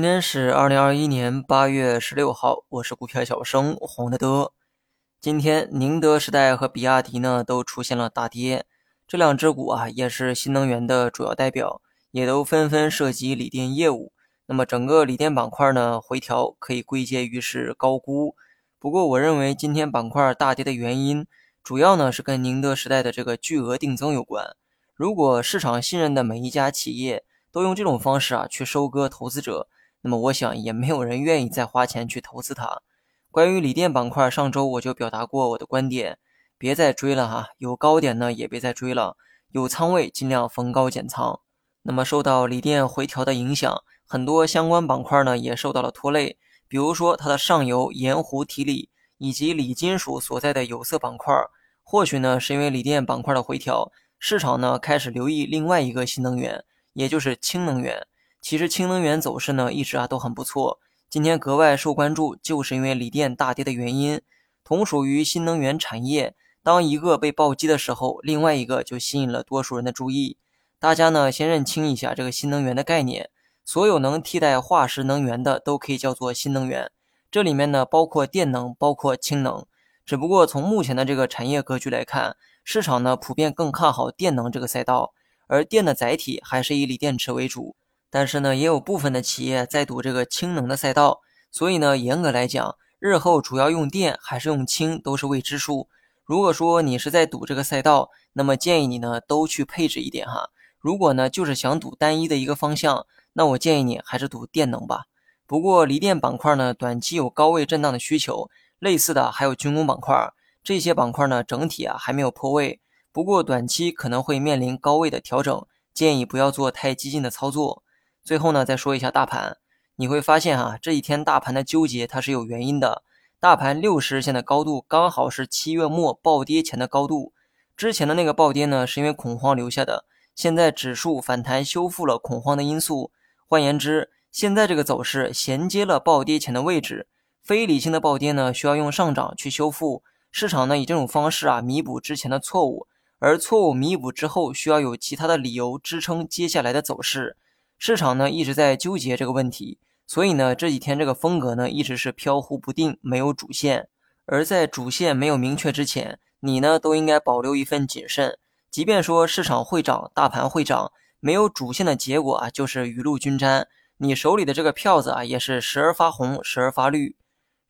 今天是二零二一年八月十六号，我是股票小生黄德德。今天宁德时代和比亚迪呢都出现了大跌，这两只股啊也是新能源的主要代表，也都纷纷涉及锂电业务。那么整个锂电板块呢回调可以归结于是高估。不过我认为今天板块大跌的原因，主要呢是跟宁德时代的这个巨额定增有关。如果市场信任的每一家企业都用这种方式啊去收割投资者。那么我想也没有人愿意再花钱去投资它。关于锂电板块，上周我就表达过我的观点，别再追了哈，有高点呢也别再追了，有仓位尽量逢高减仓。那么受到锂电回调的影响，很多相关板块呢也受到了拖累，比如说它的上游盐湖提锂以及锂金属所在的有色板块，或许呢是因为锂电板块的回调，市场呢开始留意另外一个新能源，也就是氢能源。其实氢能源走势呢一直啊都很不错，今天格外受关注，就是因为锂电大跌的原因。同属于新能源产业，当一个被暴击的时候，另外一个就吸引了多数人的注意。大家呢先认清一下这个新能源的概念，所有能替代化石能源的都可以叫做新能源。这里面呢包括电能，包括氢能。只不过从目前的这个产业格局来看，市场呢普遍更看好电能这个赛道，而电的载体还是以锂电池为主。但是呢，也有部分的企业在赌这个氢能的赛道，所以呢，严格来讲，日后主要用电还是用氢都是未知数。如果说你是在赌这个赛道，那么建议你呢都去配置一点哈。如果呢就是想赌单一的一个方向，那我建议你还是赌电能吧。不过锂电板块呢，短期有高位震荡的需求，类似的还有军工板块，这些板块呢整体啊还没有破位，不过短期可能会面临高位的调整，建议不要做太激进的操作。最后呢，再说一下大盘，你会发现哈，这几天大盘的纠结它是有原因的。大盘六十日线的高度刚好是七月末暴跌前的高度，之前的那个暴跌呢是因为恐慌留下的，现在指数反弹修复了恐慌的因素。换言之，现在这个走势衔接了暴跌前的位置，非理性的暴跌呢需要用上涨去修复。市场呢以这种方式啊弥补之前的错误，而错误弥补之后需要有其他的理由支撑接下来的走势。市场呢一直在纠结这个问题，所以呢这几天这个风格呢一直是飘忽不定，没有主线。而在主线没有明确之前，你呢都应该保留一份谨慎。即便说市场会涨，大盘会涨，没有主线的结果啊就是雨露均沾，你手里的这个票子啊也是时而发红，时而发绿。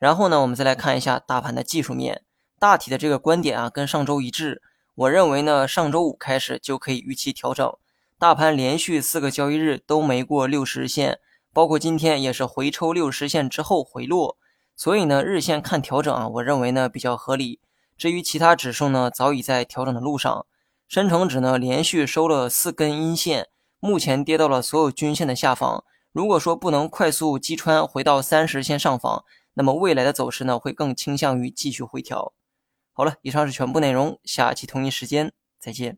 然后呢，我们再来看一下大盘的技术面，大体的这个观点啊跟上周一致。我认为呢上周五开始就可以预期调整。大盘连续四个交易日都没过六十日线，包括今天也是回抽六十线之后回落，所以呢，日线看调整啊，我认为呢比较合理。至于其他指数呢，早已在调整的路上。深成指呢连续收了四根阴线，目前跌到了所有均线的下方。如果说不能快速击穿回到三十线上方，那么未来的走势呢会更倾向于继续回调。好了，以上是全部内容，下期同一时间再见。